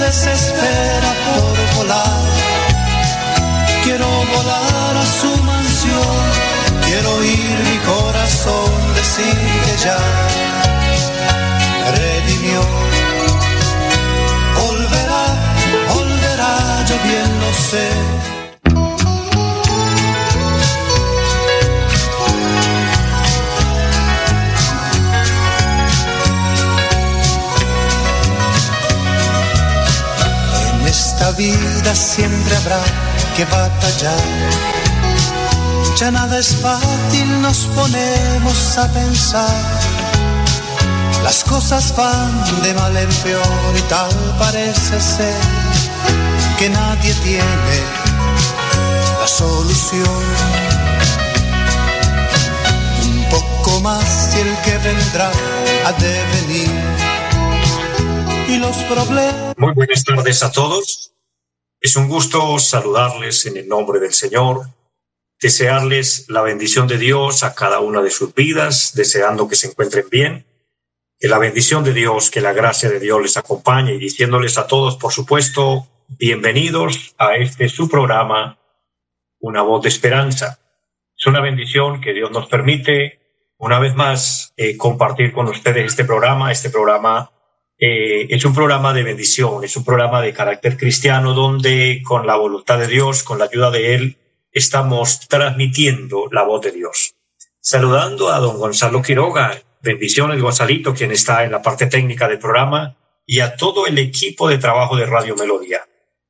desespera por volar. Quiero volar a su mansión. Quiero oír mi corazón decir que ya siempre habrá que batallar. Ya nada es fácil, nos ponemos a pensar. Las cosas van de mal en peor y tal parece ser que nadie tiene la solución. Un poco más y el que vendrá ha de venir. Y los problemas Muy buenas tardes a todos. Es un gusto saludarles en el nombre del Señor, desearles la bendición de Dios a cada una de sus vidas, deseando que se encuentren bien, que la bendición de Dios, que la gracia de Dios les acompañe y diciéndoles a todos, por supuesto, bienvenidos a este su programa, Una voz de esperanza. Es una bendición que Dios nos permite una vez más eh, compartir con ustedes este programa, este programa eh, es un programa de bendición, es un programa de carácter cristiano donde con la voluntad de Dios, con la ayuda de Él, estamos transmitiendo la voz de Dios. Saludando a don Gonzalo Quiroga, bendiciones Gonzalito, quien está en la parte técnica del programa, y a todo el equipo de trabajo de Radio Melodía.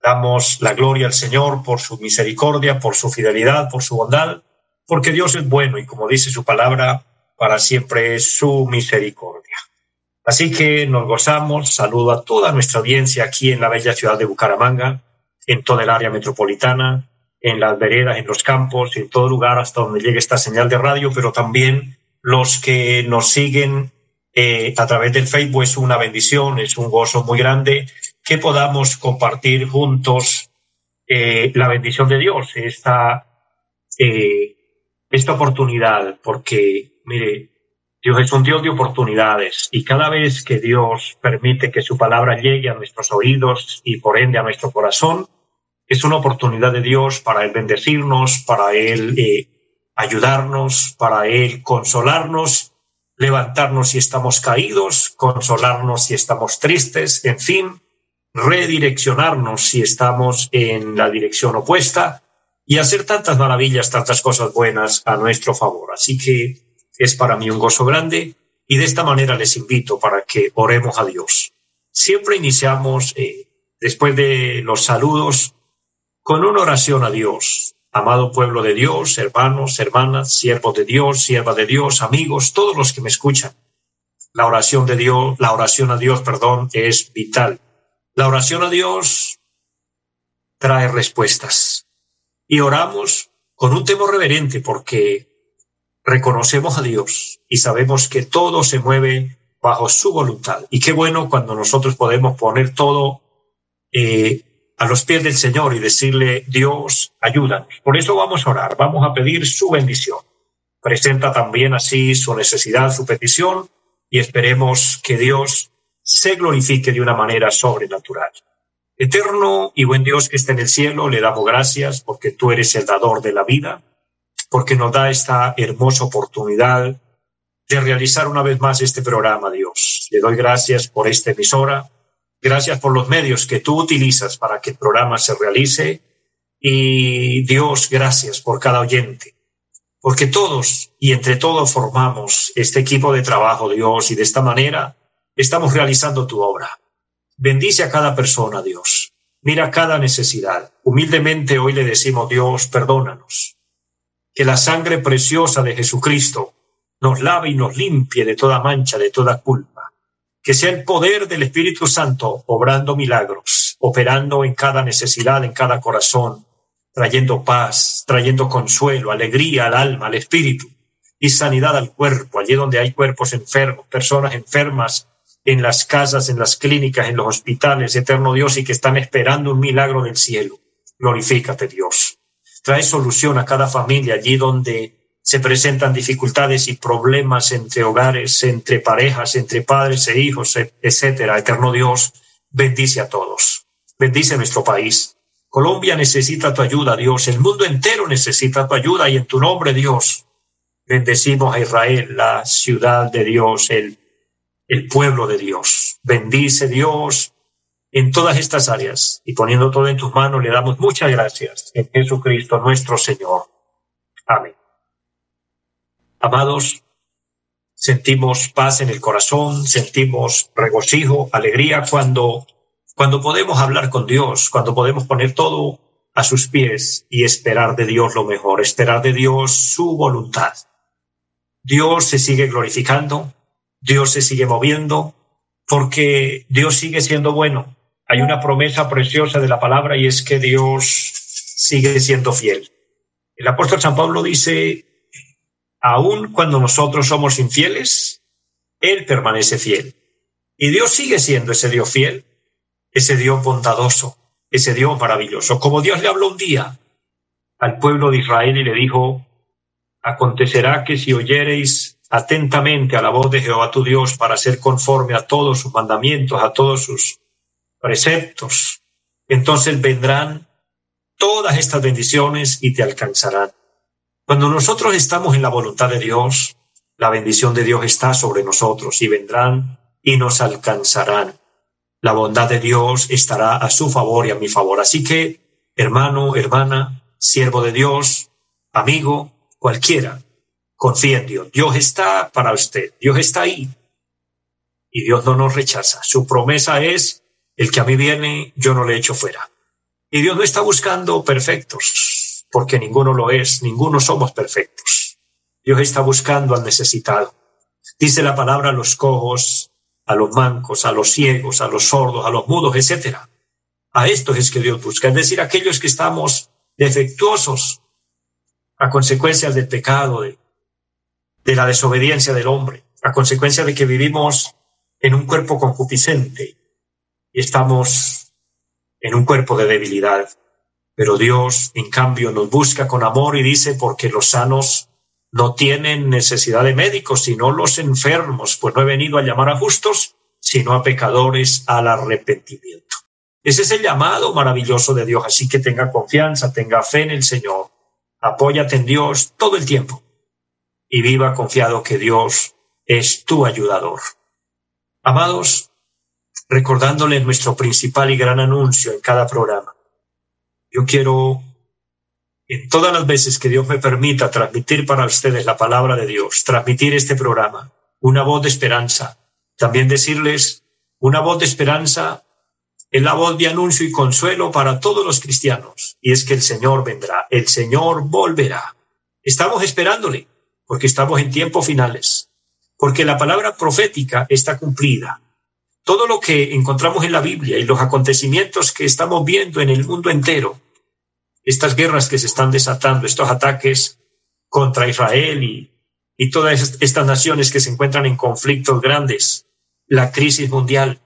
Damos la gloria al Señor por su misericordia, por su fidelidad, por su bondad, porque Dios es bueno y como dice su palabra, para siempre es su misericordia. Así que nos gozamos. Saludo a toda nuestra audiencia aquí en la bella ciudad de Bucaramanga, en toda el área metropolitana, en las veredas, en los campos, en todo lugar hasta donde llegue esta señal de radio, pero también los que nos siguen eh, a través del Facebook es una bendición, es un gozo muy grande que podamos compartir juntos eh, la bendición de Dios, esta, eh, esta oportunidad, porque, mire, Dios es un Dios de oportunidades y cada vez que Dios permite que su palabra llegue a nuestros oídos y por ende a nuestro corazón, es una oportunidad de Dios para Él bendecirnos, para Él eh, ayudarnos, para Él consolarnos, levantarnos si estamos caídos, consolarnos si estamos tristes, en fin, redireccionarnos si estamos en la dirección opuesta y hacer tantas maravillas, tantas cosas buenas a nuestro favor. Así que es para mí un gozo grande y de esta manera les invito para que oremos a Dios. Siempre iniciamos, eh, después de los saludos, con una oración a Dios. Amado pueblo de Dios, hermanos, hermanas, siervos de Dios, siervas de Dios, amigos, todos los que me escuchan. La oración de Dios, la oración a Dios, perdón, es vital. La oración a Dios trae respuestas. Y oramos con un temor reverente porque reconocemos a Dios y sabemos que todo se mueve bajo su voluntad. Y qué bueno cuando nosotros podemos poner todo eh, a los pies del Señor y decirle, Dios, ayúdanos. Por eso vamos a orar, vamos a pedir su bendición. Presenta también así su necesidad, su petición, y esperemos que Dios se glorifique de una manera sobrenatural. Eterno y buen Dios que está en el cielo, le damos gracias porque tú eres el dador de la vida, porque nos da esta hermosa oportunidad de realizar una vez más este programa, Dios. Le doy gracias por esta emisora, gracias por los medios que tú utilizas para que el programa se realice y Dios, gracias por cada oyente, porque todos y entre todos formamos este equipo de trabajo, Dios, y de esta manera estamos realizando tu obra. Bendice a cada persona, Dios. Mira cada necesidad. Humildemente hoy le decimos, Dios, perdónanos. Que la sangre preciosa de Jesucristo nos lave y nos limpie de toda mancha, de toda culpa. que sea el poder del Espíritu Santo obrando milagros, operando en cada necesidad, en cada corazón, trayendo paz, trayendo consuelo, alegría al alma, al espíritu y sanidad al cuerpo, allí donde hay cuerpos enfermos, personas enfermas en las casas, en las clínicas, en los hospitales, eterno Dios, y que están esperando un milagro del cielo. Glorifícate, Dios. Trae solución a cada familia allí donde se presentan dificultades y problemas entre hogares, entre parejas, entre padres e hijos, etcétera. Eterno Dios, bendice a todos. Bendice nuestro país. Colombia necesita tu ayuda, Dios. El mundo entero necesita tu ayuda y en tu nombre, Dios, bendecimos a Israel, la ciudad de Dios, el, el pueblo de Dios. Bendice Dios en todas estas áreas y poniendo todo en tus manos le damos muchas gracias en Jesucristo nuestro Señor. Amén. Amados, sentimos paz en el corazón, sentimos regocijo, alegría cuando, cuando podemos hablar con Dios, cuando podemos poner todo a sus pies y esperar de Dios lo mejor, esperar de Dios su voluntad. Dios se sigue glorificando, Dios se sigue moviendo, porque Dios sigue siendo bueno. Hay una promesa preciosa de la palabra y es que Dios sigue siendo fiel. El apóstol San Pablo dice, aun cuando nosotros somos infieles, Él permanece fiel. Y Dios sigue siendo ese Dios fiel, ese Dios bondadoso, ese Dios maravilloso. Como Dios le habló un día al pueblo de Israel y le dijo, acontecerá que si oyereis atentamente a la voz de Jehová tu Dios para ser conforme a todos sus mandamientos, a todos sus preceptos, entonces vendrán todas estas bendiciones y te alcanzarán. Cuando nosotros estamos en la voluntad de Dios, la bendición de Dios está sobre nosotros y vendrán y nos alcanzarán. La bondad de Dios estará a su favor y a mi favor. Así que, hermano, hermana, siervo de Dios, amigo, cualquiera, confía en Dios. Dios está para usted, Dios está ahí. Y Dios no nos rechaza. Su promesa es, el que a mí viene, yo no le echo fuera. Y Dios no está buscando perfectos porque ninguno lo es, ninguno somos perfectos. Dios está buscando al necesitado. Dice la palabra a los cojos, a los mancos, a los ciegos, a los sordos, a los mudos, etc. A estos es que Dios busca, es decir, aquellos que estamos defectuosos a consecuencia del pecado, de, de la desobediencia del hombre, a consecuencia de que vivimos en un cuerpo concupiscente y estamos en un cuerpo de debilidad. Pero Dios, en cambio, nos busca con amor y dice, porque los sanos no tienen necesidad de médicos, sino los enfermos, pues no he venido a llamar a justos, sino a pecadores al arrepentimiento. Ese es el llamado maravilloso de Dios, así que tenga confianza, tenga fe en el Señor, apóyate en Dios todo el tiempo y viva confiado que Dios es tu ayudador. Amados, recordándole nuestro principal y gran anuncio en cada programa. Yo quiero, en todas las veces que Dios me permita transmitir para ustedes la palabra de Dios, transmitir este programa, una voz de esperanza, también decirles, una voz de esperanza es la voz de anuncio y consuelo para todos los cristianos, y es que el Señor vendrá, el Señor volverá. Estamos esperándole, porque estamos en tiempos finales, porque la palabra profética está cumplida. Todo lo que encontramos en la Biblia y los acontecimientos que estamos viendo en el mundo entero, estas guerras que se están desatando, estos ataques contra Israel y, todas estas naciones que se encuentran en conflictos grandes, la crisis mundial,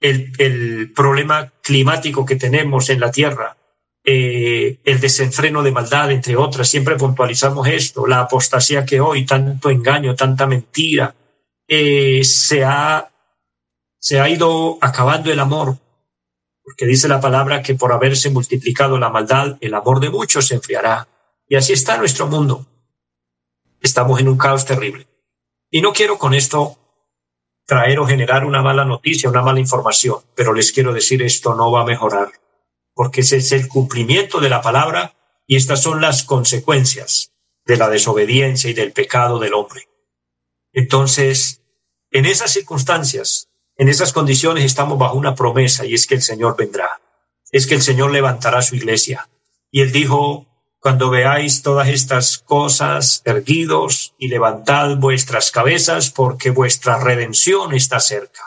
el, el problema climático que tenemos en la Tierra, eh, el desenfreno de maldad, entre otras, siempre puntualizamos esto, la apostasía que hoy, tanto engaño, tanta mentira, eh, se ha se ha ido acabando el amor, porque dice la palabra que por haberse multiplicado la maldad, el amor de muchos se enfriará. Y así está nuestro mundo. Estamos en un caos terrible. Y no quiero con esto traer o generar una mala noticia, una mala información, pero les quiero decir esto no va a mejorar, porque ese es el cumplimiento de la palabra y estas son las consecuencias de la desobediencia y del pecado del hombre. Entonces, en esas circunstancias, en esas condiciones estamos bajo una promesa y es que el Señor vendrá, es que el Señor levantará su iglesia. Y él dijo, cuando veáis todas estas cosas, erguidos y levantad vuestras cabezas porque vuestra redención está cerca.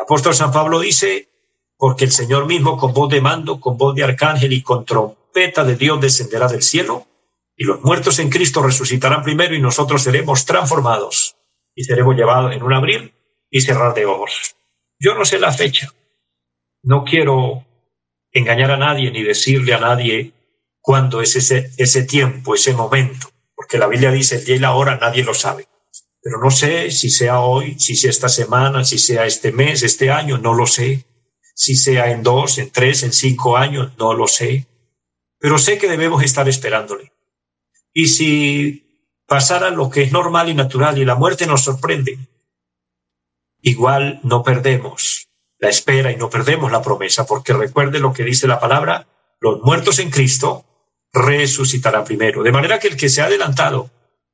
apóstol San Pablo dice, porque el Señor mismo con voz de mando, con voz de arcángel y con trompeta de Dios descenderá del cielo, y los muertos en Cristo resucitarán primero y nosotros seremos transformados y seremos llevados en un abrir y cerrar de ojos. Yo no sé la fecha, no quiero engañar a nadie ni decirle a nadie cuándo es ese, ese tiempo, ese momento, porque la Biblia dice el día y la hora nadie lo sabe. Pero no sé si sea hoy, si sea esta semana, si sea este mes, este año, no lo sé. Si sea en dos, en tres, en cinco años, no lo sé. Pero sé que debemos estar esperándole. Y si pasara lo que es normal y natural y la muerte nos sorprende, igual no perdemos la espera y no perdemos la promesa, porque recuerde lo que dice la palabra, los muertos en Cristo resucitarán primero. De manera que el que se ha adelantado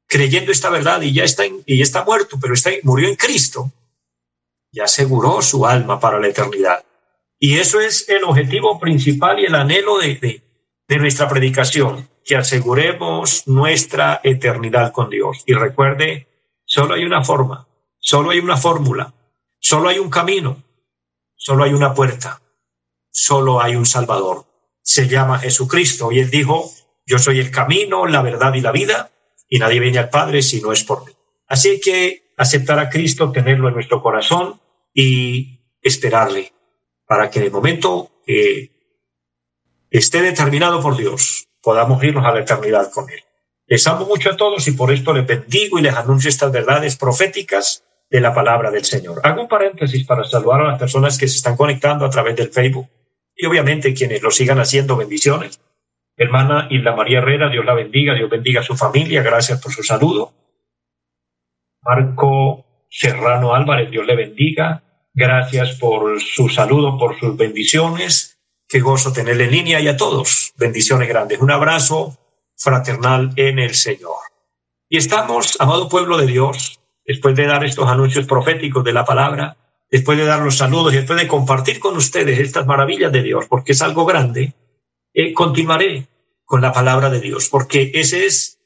creyendo esta verdad y ya está, y está muerto, pero está, murió en Cristo, ya aseguró su alma para la eternidad. Y eso es el objetivo principal y el anhelo de, de, de nuestra predicación, que aseguremos nuestra eternidad con Dios. Y recuerde, solo hay una forma, solo hay una fórmula, solo hay un camino, solo hay una puerta, solo hay un Salvador. Se llama Jesucristo y él dijo, yo soy el camino, la verdad y la vida, y nadie viene al Padre si no es por mí. Así que aceptar a Cristo, tenerlo en nuestro corazón y esperarle para que en el momento que esté determinado por Dios podamos irnos a la eternidad con Él. Les amo mucho a todos y por esto les bendigo y les anuncio estas verdades proféticas de la palabra del Señor. Hago un paréntesis para saludar a las personas que se están conectando a través del Facebook y obviamente quienes lo sigan haciendo bendiciones Hermana Hilda María Herrera, Dios la bendiga, Dios bendiga a su familia, gracias por su saludo. Marco Serrano Álvarez, Dios le bendiga, gracias por su saludo, por sus bendiciones. Qué gozo tenerle en línea y a todos, bendiciones grandes. Un abrazo fraternal en el Señor. Y estamos, amado pueblo de Dios, después de dar estos anuncios proféticos de la palabra, después de dar los saludos y después de compartir con ustedes estas maravillas de Dios, porque es algo grande, eh, continuaré con la palabra de Dios, porque ese es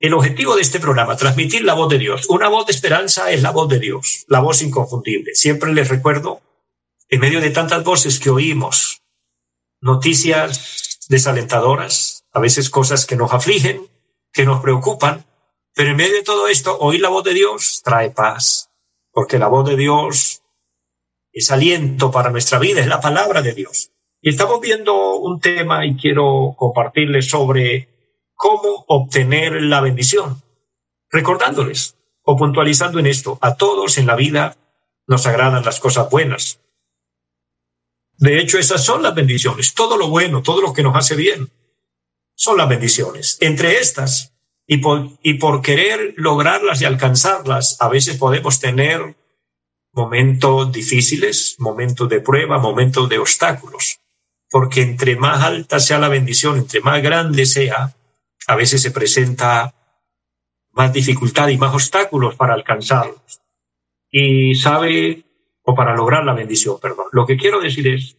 el objetivo de este programa, transmitir la voz de Dios. Una voz de esperanza es la voz de Dios, la voz inconfundible. Siempre les recuerdo, en medio de tantas voces que oímos, noticias desalentadoras, a veces cosas que nos afligen, que nos preocupan, pero en medio de todo esto, oír la voz de Dios trae paz, porque la voz de Dios es aliento para nuestra vida, es la palabra de Dios. Y estamos viendo un tema y quiero compartirles sobre cómo obtener la bendición. Recordándoles o puntualizando en esto, a todos en la vida nos agradan las cosas buenas. De hecho, esas son las bendiciones. Todo lo bueno, todo lo que nos hace bien, son las bendiciones. Entre estas, y por, querer lograrlas y alcanzarlas, a veces podemos tener momentos difíciles, momentos de prueba, momentos de obstáculos porque entre más alta sea la bendición, entre más grande sea, a veces se presenta más dificultad y más obstáculos para alcanzarlos. Y sabe, o para lograr la bendición, perdón. Lo que quiero decir es,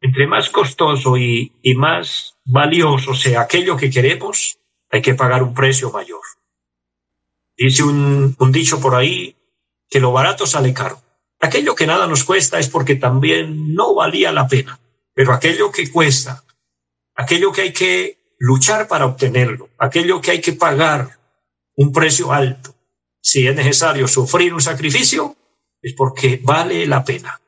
entre más costoso y más valioso sea aquello que queremos, hay que pagar un precio mayor. Dice un, un dicho por ahí que lo barato sale caro. Aquello que nada nos cuesta es porque también no valía la pena. Pero aquello que cuesta, aquello que hay que luchar para obtenerlo, aquello que hay que pagar un precio alto, si es necesario sufrir un sacrificio, es porque vale la pena.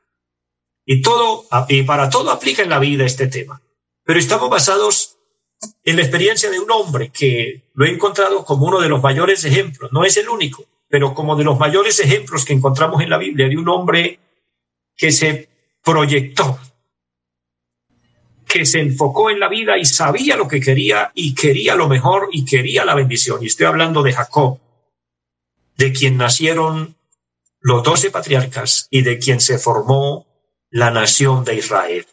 Y todo, y para todo aplica en la vida este tema. Pero estamos basados en la experiencia de un hombre que lo he encontrado como uno de los mayores ejemplos, no es el único, pero como de los mayores ejemplos que encontramos en la Biblia, de un hombre que se proyectó, que se enfocó en la vida y sabía lo que quería y quería lo mejor y quería la bendición. Y estoy hablando de Jacob, de quien nacieron los doce patriarcas y de quien se formó la nación de Israel.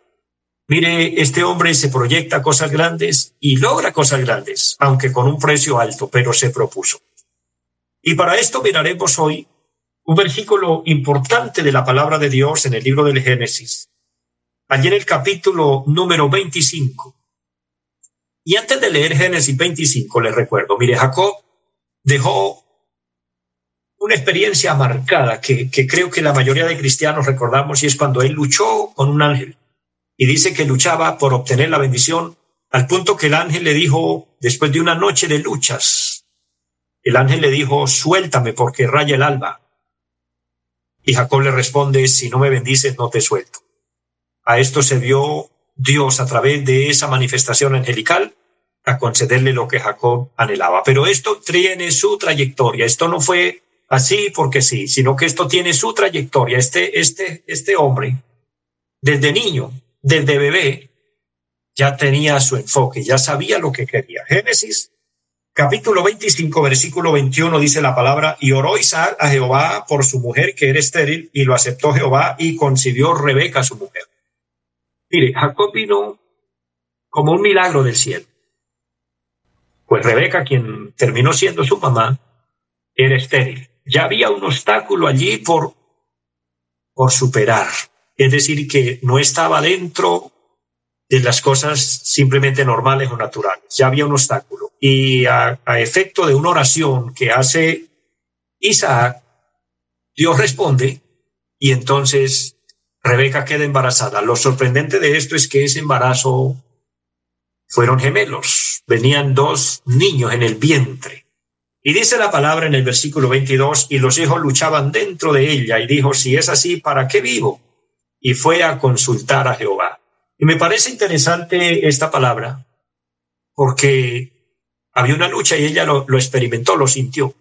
Mire, este hombre se proyecta cosas grandes y logra cosas grandes, aunque con un precio alto, pero se propuso. Y para esto miraremos hoy un versículo importante de la palabra de Dios en el libro del Génesis, allí en el capítulo número 25. Y antes de leer Génesis 25, les recuerdo, mire, Jacob dejó una experiencia marcada que, que creo que la mayoría de cristianos recordamos y es cuando él luchó con un ángel y dice que luchaba por obtener la bendición al punto que el ángel le dijo, después de una noche de luchas, el ángel le dijo, suéltame porque raya el alba. Y Jacob le responde, si no me bendices, no te suelto. A esto se vio Dios a través de esa manifestación angelical a concederle lo que Jacob anhelaba. Pero esto tiene su trayectoria. Esto no fue así porque sí, sino que esto tiene su trayectoria. Este, este, este hombre, desde niño, desde bebé, ya tenía su enfoque, ya sabía lo que quería. Génesis capítulo 25, versículo 21 dice la palabra, y oró Isaac a Jehová por su mujer que era estéril, y lo aceptó Jehová y concibió Rebeca su mujer. Mire, Jacob vino como un milagro del cielo. Pues Rebeca, quien terminó siendo su mamá, era estéril. Ya había un obstáculo allí por, por superar. Es decir, que no estaba dentro de las cosas simplemente normales o naturales. Ya había un obstáculo. Y a, efecto de una oración que hace Isaac, Dios responde y entonces Rebeca queda embarazada. Lo sorprendente de esto es que ese embarazo fueron gemelos. Venían dos niños en el vientre. Y dice la palabra en el versículo 22, y los hijos luchaban dentro de ella, y dijo, si es así, ¿para qué vivo? Y fue a consultar a Jehová. Y me parece interesante esta palabra porque había una lucha y ella lo, experimentó, lo sintió.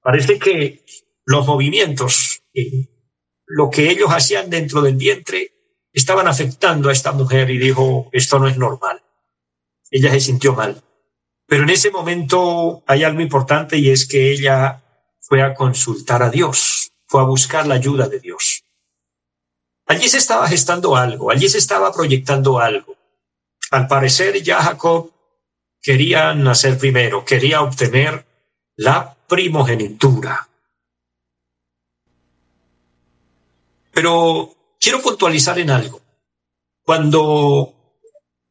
Parece que los movimientos, eh, lo que ellos hacían dentro del vientre, estaban afectando a esta mujer y dijo, esto no es normal. Ella se sintió mal. Pero en ese momento hay algo importante y es que ella fue a consultar a Dios, fue a buscar la ayuda de Dios. Allí se estaba gestando algo, allí se estaba proyectando algo. Al parecer ya Jacob quería nacer primero, quería obtener la primogenitura. Pero quiero puntualizar en algo. Cuando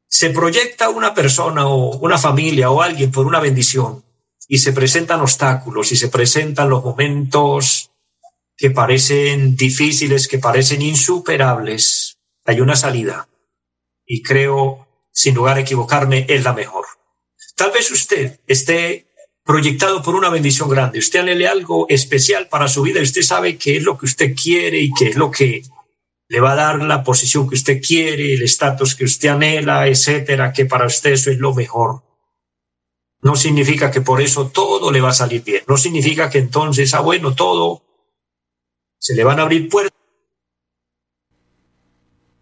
se proyecta una persona o una familia o alguien por una bendición y se presentan obstáculos y se presentan los momentos que parecen difíciles, que parecen insuperables, hay una salida. Y creo, sin lugar a equivocarme, es la mejor. Tal vez usted esté proyectado por una bendición grande. Usted anhele algo especial para su vida usted sabe qué es lo que usted quiere y qué es lo que le va a dar la posición que usted quiere, el estatus que usted anhela, etcétera, que para usted eso es lo mejor. No significa que por eso todo le va a salir bien. No significa que entonces, ah, bueno, todo se le van a abrir puertas,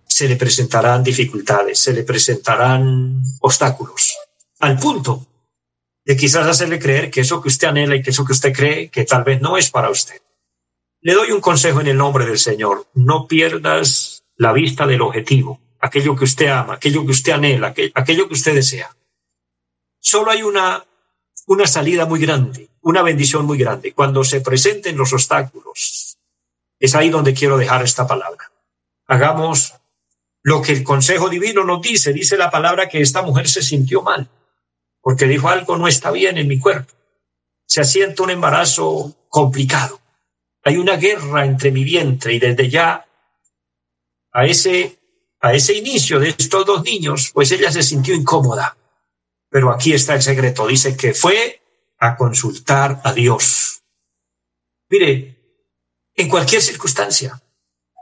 se le presentarán dificultades, se le presentarán obstáculos, al punto de quizás hacerle creer que eso que usted anhela y que eso que usted cree que tal vez no es para usted. Le doy un consejo en el nombre del Señor, no pierdas la vista del objetivo, aquello que usted ama, aquello que usted anhela, aquello que usted desea. Solo hay una, una salida muy grande, una bendición muy grande. Cuando se presenten los obstáculos, es ahí donde quiero dejar esta palabra. Hagamos lo que el consejo divino nos dice. Dice la palabra que esta mujer se sintió mal, porque dijo algo no está bien en mi cuerpo. Se asienta un embarazo complicado. Hay una guerra entre mi vientre y desde ya a ese, a ese inicio de estos dos niños, pues ella se sintió incómoda. Pero aquí está el secreto. Dice que fue a consultar a Dios. Mire, en cualquier circunstancia.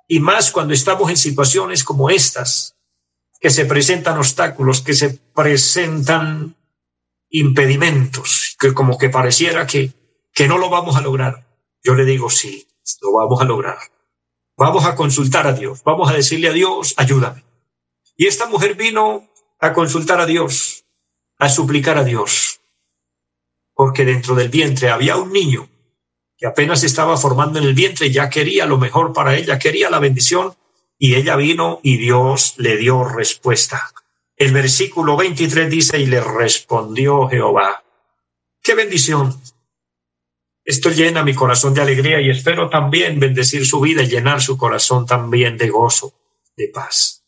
Y más cuando estamos en situaciones como estas, que se presentan obstáculos, que se presentan impedimentos, que como que pareciera que, que no lo vamos a lograr. Yo le digo, sí, lo vamos a lograr. Vamos a consultar a Dios, vamos a decirle a Dios, ayúdame. Y esta mujer vino a consultar a Dios, a suplicar a Dios, porque dentro del vientre había un niño que apenas estaba formando en el vientre, ya quería lo mejor para ella, quería la bendición, y ella vino y Dios le dio respuesta. El versículo 23 dice, y le respondió Jehová. ¡Qué bendición! Esto llena mi corazón de alegría y espero también bendecir su vida y llenar su corazón también de gozo, de paz.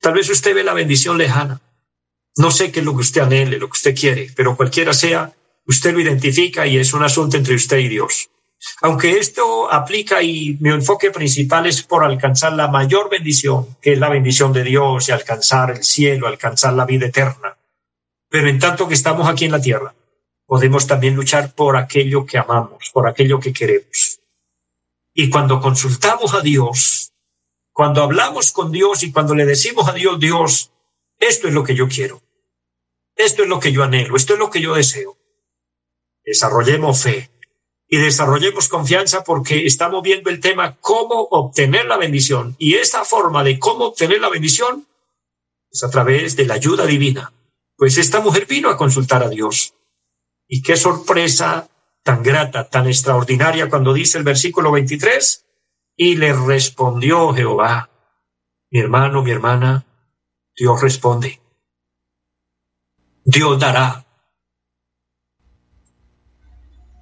Tal vez usted ve la bendición lejana. No sé qué es lo que usted anhele, lo que usted quiere, pero cualquiera sea usted lo identifica y es un asunto entre usted y Dios. Aunque esto aplica y mi enfoque principal es por alcanzar la mayor bendición, que es la bendición de Dios y alcanzar el cielo, alcanzar la vida eterna. Pero en tanto que estamos aquí en la tierra, podemos también luchar por aquello que amamos, por aquello que queremos. Y cuando consultamos a Dios, cuando hablamos con Dios y cuando le decimos a Dios, Dios, esto es lo que yo quiero, esto es lo que yo anhelo, esto es lo que yo deseo, desarrollemos fe, y desarrollemos confianza porque estamos viendo el tema cómo obtener la bendición. Y esta forma de cómo obtener la bendición es a través de la ayuda divina. Pues esta mujer vino a consultar a Dios. Y qué sorpresa tan grata, tan extraordinaria cuando dice el versículo 23, y le respondió Jehová, mi hermano, mi hermana, Dios responde. Dios dará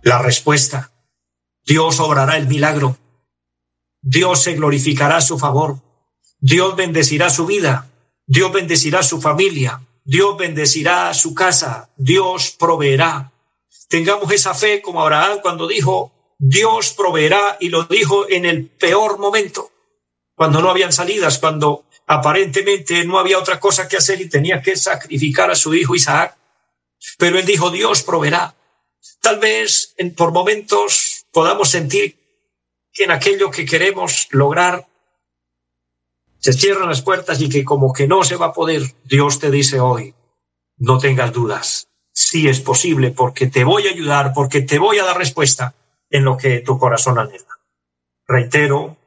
la respuesta. Dios obrará el milagro. Dios se glorificará su favor. Dios bendecirá su vida. Dios bendecirá su familia. Dios bendecirá su casa. Dios proveerá. Tengamos esa fe como Abraham cuando dijo, Dios proveerá y lo dijo en el peor momento, cuando no habían salidas, cuando aparentemente no había otra cosa que hacer y tenía que sacrificar a su hijo Isaac. Pero él dijo, Dios proveerá. Tal vez en, por momentos podamos sentir que en aquello que queremos lograr se cierran las puertas y que como que no se va a poder, Dios te dice hoy, no tengas dudas, sí es posible porque te voy a ayudar, porque te voy a dar respuesta en lo que tu corazón anhela. Reitero,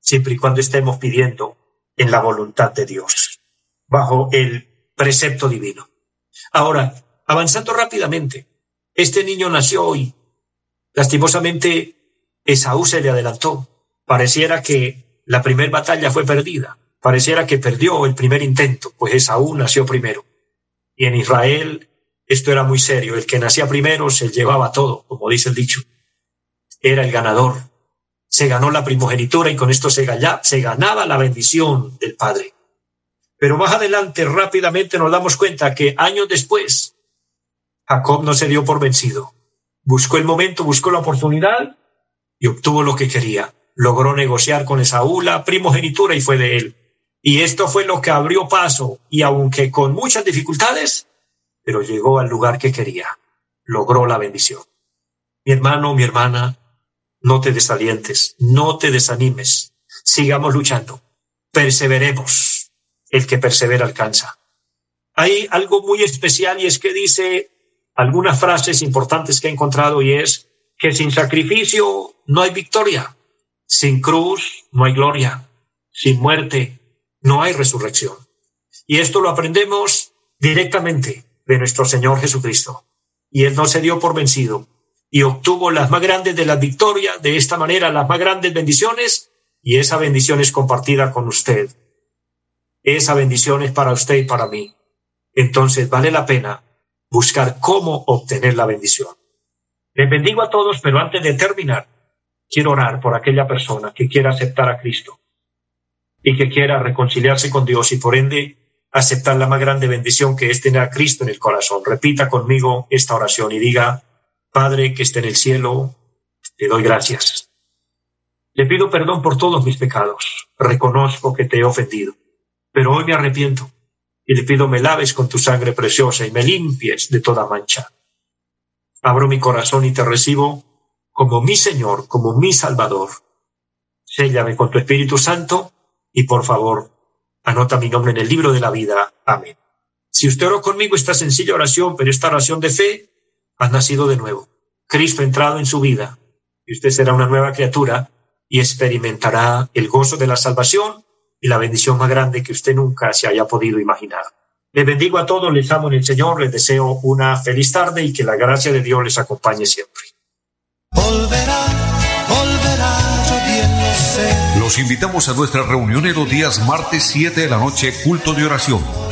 siempre y cuando estemos pidiendo en la voluntad de Dios, bajo el precepto divino. Ahora, avanzando rápidamente, este niño nació hoy. Lastimosamente, Esaú se le adelantó. Pareciera que la primera batalla fue perdida. Pareciera que perdió el primer intento, pues Esaú nació primero. Y en Israel esto era muy serio. El que nacía primero se llevaba todo, como dice el dicho. Era el ganador. Se ganó la primogenitura y con esto se, se ganaba la bendición del Padre. Pero más adelante, rápidamente nos damos cuenta que años después, Jacob no se dio por vencido. Buscó el momento, buscó la oportunidad y obtuvo lo que quería. Logró negociar con Esaú la primogenitura y fue de él. Y esto fue lo que abrió paso, y aunque con muchas dificultades, pero llegó al lugar que quería. Logró la bendición. Mi hermano, mi hermana, no te desalientes, no te desanimes. Sigamos luchando. Perseveremos. El que persevera alcanza. Hay algo muy especial y es que dice algunas frases importantes que he encontrado y es que sin sacrificio no hay victoria, sin cruz no hay gloria, sin muerte no hay resurrección. Y esto lo aprendemos directamente de nuestro Señor Jesucristo. Y Él no se dio por vencido y obtuvo las más grandes de las victorias, de esta manera las más grandes bendiciones, y esa bendición es compartida con usted. Esa bendición es para usted y para mí. Entonces vale la pena buscar cómo obtener la bendición. Les bendigo a todos, pero antes de terminar, quiero orar por aquella persona que quiera aceptar a Cristo y que quiera reconciliarse con Dios y por ende aceptar la más grande bendición que es tener a Cristo en el corazón. Repita conmigo esta oración y diga, Padre que esté en el cielo, te doy gracias. Le pido perdón por todos mis pecados. Reconozco que te he ofendido, pero hoy me arrepiento y le pido me laves con tu sangre preciosa y me limpies de toda mancha. Abro mi corazón y te recibo como mi Señor, como mi Salvador. Séllame con tu Espíritu Santo y por favor, anota mi nombre en el libro de la vida. Amén. Si usted oró conmigo esta sencilla oración, pero esta oración de fe, ha nacido de nuevo. Cristo ha entrado en su vida y usted será una nueva criatura y experimentará el gozo de la salvación y la bendición más grande que usted nunca se haya podido imaginar. Les bendigo a todos, les amo en el Señor, les deseo una feliz tarde y que la gracia de Dios les acompañe siempre. Los invitamos a nuestra reunión en los días martes 7 de la noche, culto de oración.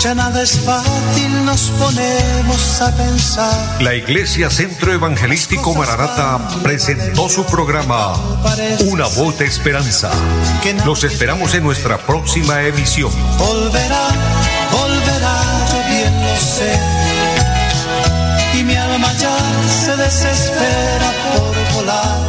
Ya nada es fácil, nos ponemos a pensar. La Iglesia Centro Evangelístico Maranata presentó su programa Una voz de esperanza. Los esperamos en nuestra próxima emisión. Volverá, volverá, yo bien lo sé. Y mi alma ya se desespera por volar.